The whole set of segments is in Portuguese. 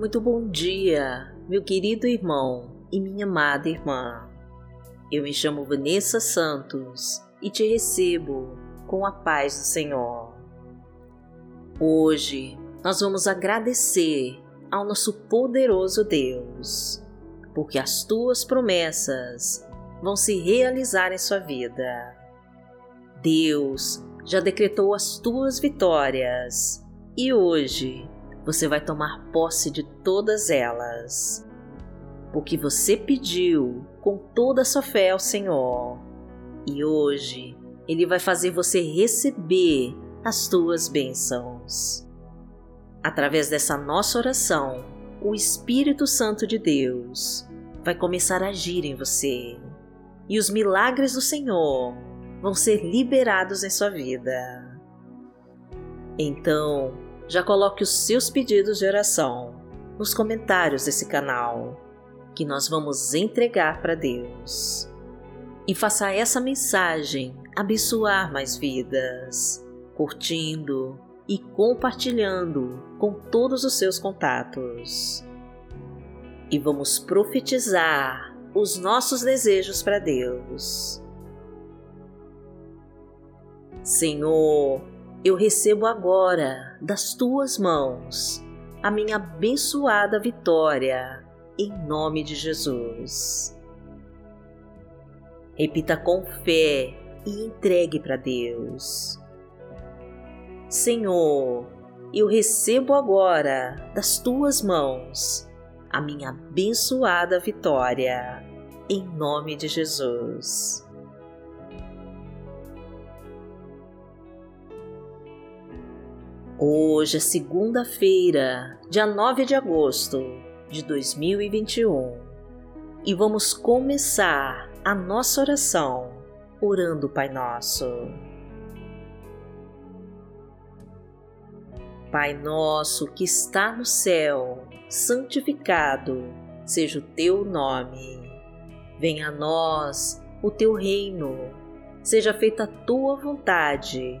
Muito bom dia, meu querido irmão e minha amada irmã. Eu me chamo Vanessa Santos e te recebo com a paz do Senhor. Hoje nós vamos agradecer ao nosso poderoso Deus, porque as tuas promessas vão se realizar em sua vida. Deus já decretou as tuas vitórias e hoje você vai tomar posse de todas elas. Porque você pediu com toda a sua fé ao Senhor e hoje Ele vai fazer você receber as tuas bênçãos. Através dessa nossa oração, o Espírito Santo de Deus vai começar a agir em você e os milagres do Senhor vão ser liberados em sua vida. Então, já coloque os seus pedidos de oração nos comentários desse canal, que nós vamos entregar para Deus. E faça essa mensagem abençoar mais vidas, curtindo e compartilhando com todos os seus contatos. E vamos profetizar os nossos desejos para Deus. Senhor, eu recebo agora das tuas mãos a minha abençoada vitória, em nome de Jesus. Repita com fé e entregue para Deus. Senhor, eu recebo agora das tuas mãos a minha abençoada vitória, em nome de Jesus. Hoje é segunda-feira, dia 9 de agosto de 2021 e vamos começar a nossa oração orando o Pai Nosso. Pai nosso que está no céu, santificado seja o teu nome. Venha a nós o teu reino. Seja feita a tua vontade,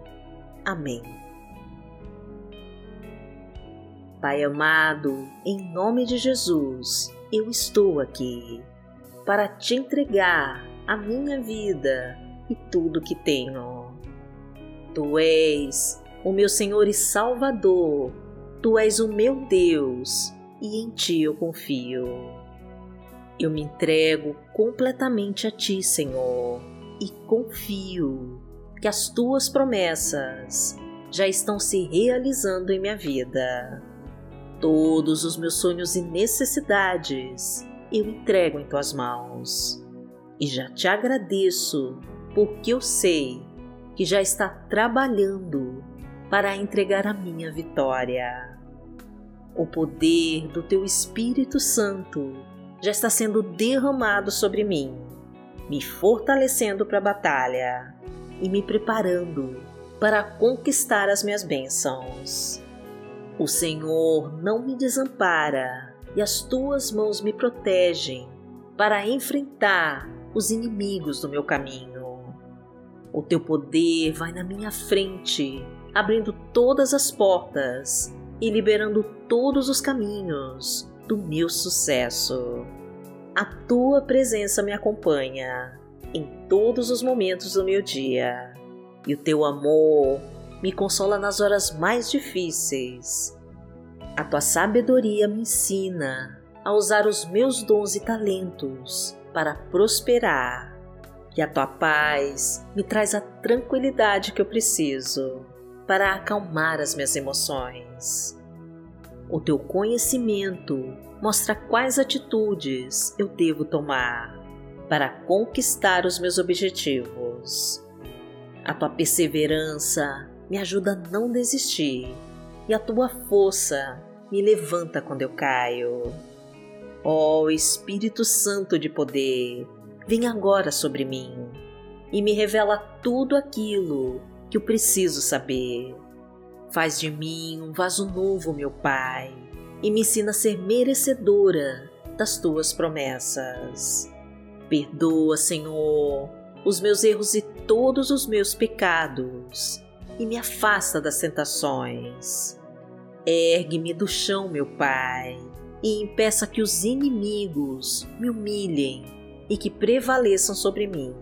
Amém. Pai amado, em nome de Jesus, eu estou aqui para te entregar a minha vida e tudo que tenho. Tu és o meu Senhor e Salvador, tu és o meu Deus e em ti eu confio. Eu me entrego completamente a ti, Senhor, e confio que as tuas promessas já estão se realizando em minha vida. Todos os meus sonhos e necessidades eu entrego em tuas mãos. E já te agradeço porque eu sei que já está trabalhando para entregar a minha vitória. O poder do Teu Espírito Santo já está sendo derramado sobre mim, me fortalecendo para a batalha e me preparando para conquistar as minhas bênçãos. O Senhor não me desampara e as tuas mãos me protegem para enfrentar os inimigos do meu caminho. O teu poder vai na minha frente abrindo todas as portas e liberando todos os caminhos do meu sucesso. A tua presença me acompanha em todos os momentos do meu dia e o teu amor me consola nas horas mais difíceis. A tua sabedoria me ensina a usar os meus dons e talentos para prosperar. E a tua paz me traz a tranquilidade que eu preciso para acalmar as minhas emoções. O teu conhecimento mostra quais atitudes eu devo tomar para conquistar os meus objetivos. A tua perseverança me ajuda a não desistir e a tua força me levanta quando eu caio. Ó oh, Espírito Santo de poder, vem agora sobre mim e me revela tudo aquilo que eu preciso saber. Faz de mim um vaso novo, meu Pai, e me ensina a ser merecedora das tuas promessas. Perdoa, Senhor, os meus erros e todos os meus pecados, e me afasta das tentações. Ergue-me do chão, meu Pai, e impeça que os inimigos me humilhem e que prevaleçam sobre mim.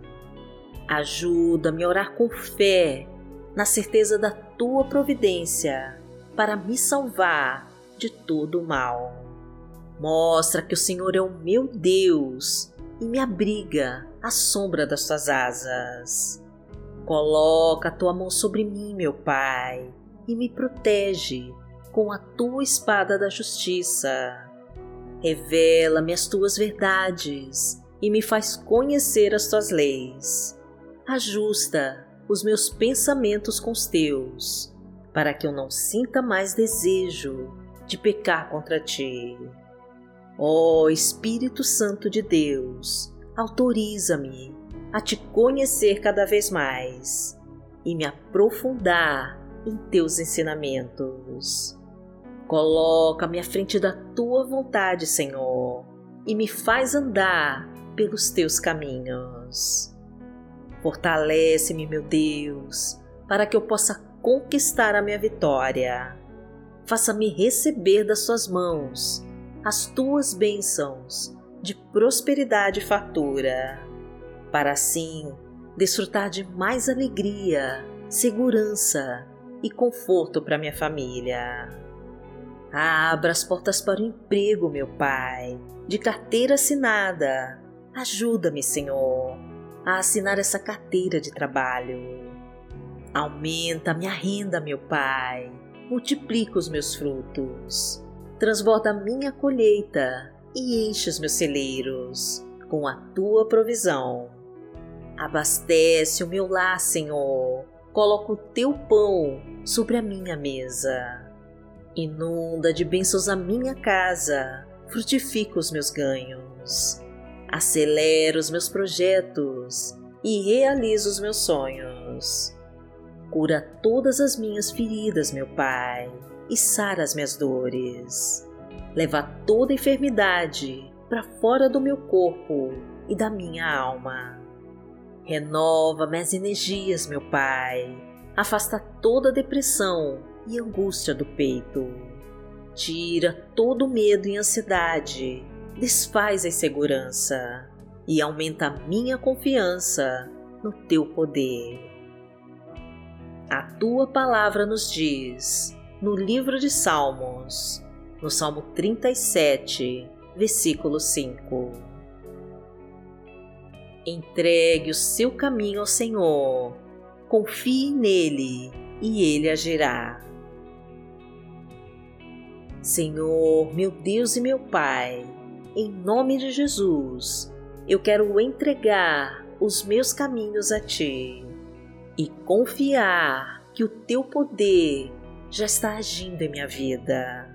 Ajuda-me a orar com fé, na certeza da tua providência, para me salvar de todo o mal. Mostra que o Senhor é o meu Deus e me abriga à sombra das tuas asas. Coloca a tua mão sobre mim, meu Pai, e me protege com a tua espada da justiça. Revela-me as tuas verdades e me faz conhecer as tuas leis. Ajusta os meus pensamentos com os teus, para que eu não sinta mais desejo de pecar contra ti. Ó oh, Espírito Santo de Deus, autoriza-me a te conhecer cada vez mais e me aprofundar em teus ensinamentos. Coloca-me à frente da tua vontade, Senhor, e me faz andar pelos teus caminhos. Fortalece-me, meu Deus, para que eu possa conquistar a minha vitória. Faça-me receber das suas mãos as tuas bênçãos de prosperidade fartura, para assim desfrutar de mais alegria, segurança e conforto para minha família. Abra as portas para o emprego, meu Pai, de carteira assinada. Ajuda-me, Senhor, a assinar essa carteira de trabalho. Aumenta minha renda, meu Pai, multiplica os meus frutos transborda minha colheita e enche os meus celeiros com a tua provisão. Abastece o meu lar, Senhor, coloca o teu pão sobre a minha mesa. Inunda de bênçãos a minha casa, frutifica os meus ganhos. Acelera os meus projetos e realiza os meus sonhos. Cura todas as minhas feridas, meu Pai e sara as minhas dores. Leva toda enfermidade para fora do meu corpo e da minha alma. Renova minhas energias, meu Pai. Afasta toda depressão e angústia do peito. Tira todo medo e ansiedade. Desfaz a insegurança e aumenta a minha confiança no teu poder. A tua palavra nos diz: no livro de Salmos, no Salmo 37, versículo 5. Entregue o seu caminho ao Senhor, confie nele e ele agirá. Senhor, meu Deus e meu Pai, em nome de Jesus, eu quero entregar os meus caminhos a Ti e confiar que o Teu poder já está agindo em minha vida.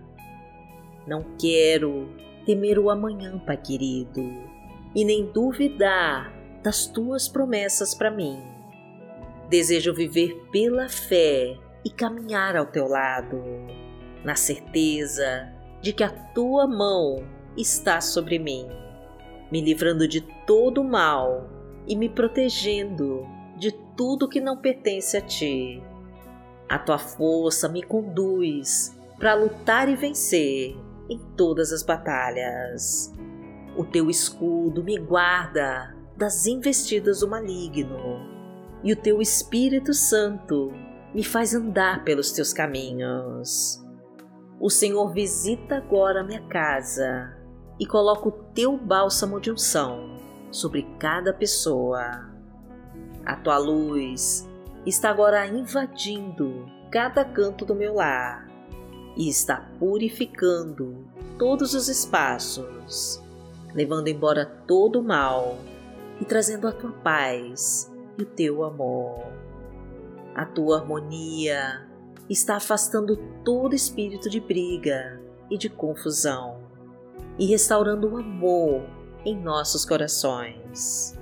Não quero temer o amanhã, Pai querido, e nem duvidar das tuas promessas para mim. Desejo viver pela fé e caminhar ao teu lado, na certeza de que a tua mão está sobre mim, me livrando de todo o mal e me protegendo de tudo que não pertence a ti. A tua força me conduz para lutar e vencer em todas as batalhas. O teu escudo me guarda das investidas do maligno, e o teu Espírito Santo me faz andar pelos teus caminhos. O Senhor visita agora minha casa e coloca o teu bálsamo de unção sobre cada pessoa. A tua luz está agora invadindo cada canto do meu lar e está purificando todos os espaços, levando embora todo o mal e trazendo a tua paz e o teu amor. A tua harmonia está afastando todo espírito de briga e de confusão, e restaurando o amor em nossos corações.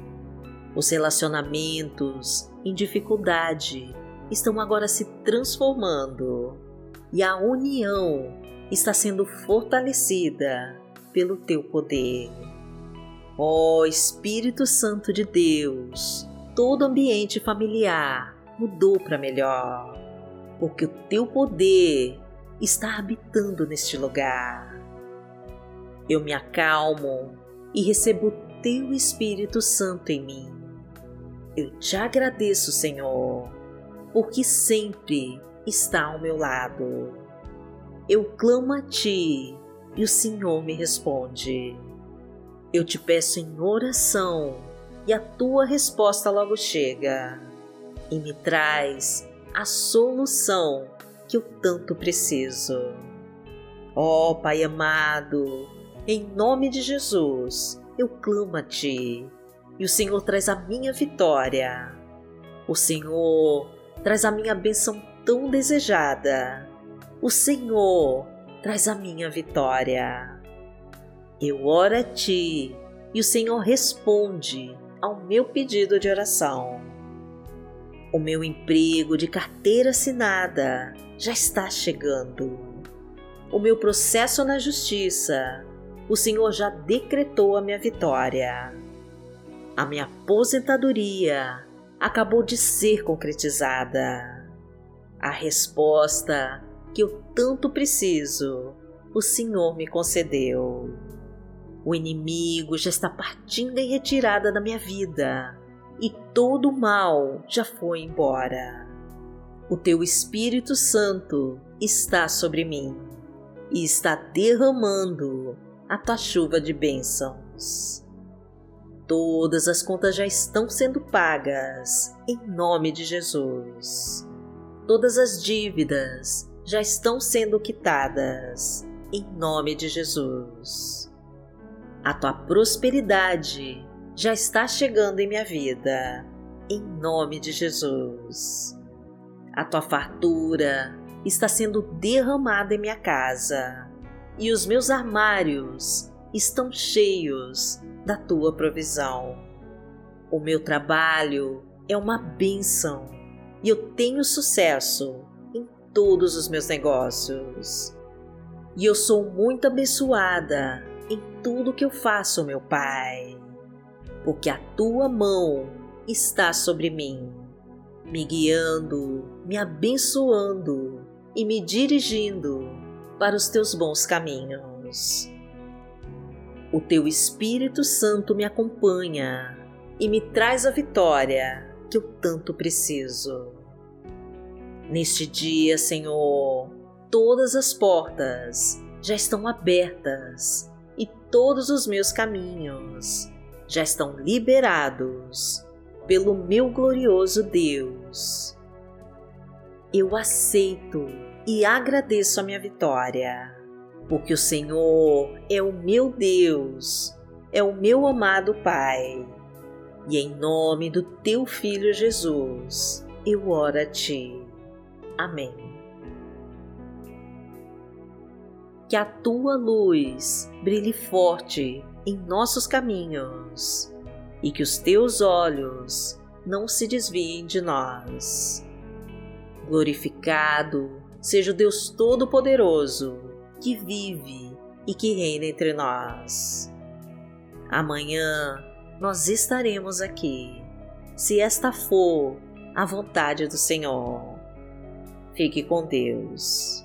Os relacionamentos em dificuldade estão agora se transformando e a união está sendo fortalecida pelo teu poder. Ó oh, Espírito Santo de Deus, todo ambiente familiar mudou para melhor, porque o teu poder está habitando neste lugar. Eu me acalmo e recebo o teu Espírito Santo em mim. Eu te agradeço, Senhor, porque sempre está ao meu lado. Eu clamo a ti e o Senhor me responde. Eu te peço em oração e a tua resposta logo chega e me traz a solução que eu tanto preciso. Ó oh, Pai amado, em nome de Jesus, eu clamo a Ti e o Senhor traz a minha vitória. O Senhor traz a minha bênção tão desejada. O Senhor traz a minha vitória. Eu oro a Ti e o Senhor responde ao meu pedido de oração. O meu emprego de carteira assinada já está chegando. O meu processo na justiça, o Senhor já decretou a minha vitória. A minha aposentadoria acabou de ser concretizada. A resposta que eu tanto preciso, o Senhor me concedeu. O inimigo já está partindo em retirada da minha vida e todo o mal já foi embora. O teu Espírito Santo está sobre mim e está derramando a tua chuva de bênçãos. Todas as contas já estão sendo pagas em nome de Jesus. Todas as dívidas já estão sendo quitadas em nome de Jesus. A tua prosperidade já está chegando em minha vida, em nome de Jesus. A tua fartura está sendo derramada em minha casa e os meus armários estão cheios da tua provisão. O meu trabalho é uma bênção e eu tenho sucesso em todos os meus negócios. E eu sou muito abençoada em tudo que eu faço, meu Pai, porque a tua mão está sobre mim, me guiando, me abençoando e me dirigindo para os teus bons caminhos. O teu Espírito Santo me acompanha e me traz a vitória que eu tanto preciso. Neste dia, Senhor, todas as portas já estão abertas e todos os meus caminhos já estão liberados pelo meu glorioso Deus. Eu aceito e agradeço a minha vitória, porque o Senhor é o meu Deus, é o meu amado Pai, e em nome do teu Filho Jesus eu oro a ti. Amém que a tua luz brilhe forte em nossos caminhos e que os teus olhos não se desviem de nós. Glorificado seja o Deus Todo-Poderoso que vive e que reina entre nós. Amanhã nós estaremos aqui, se esta for a vontade do Senhor. Fique com Deus.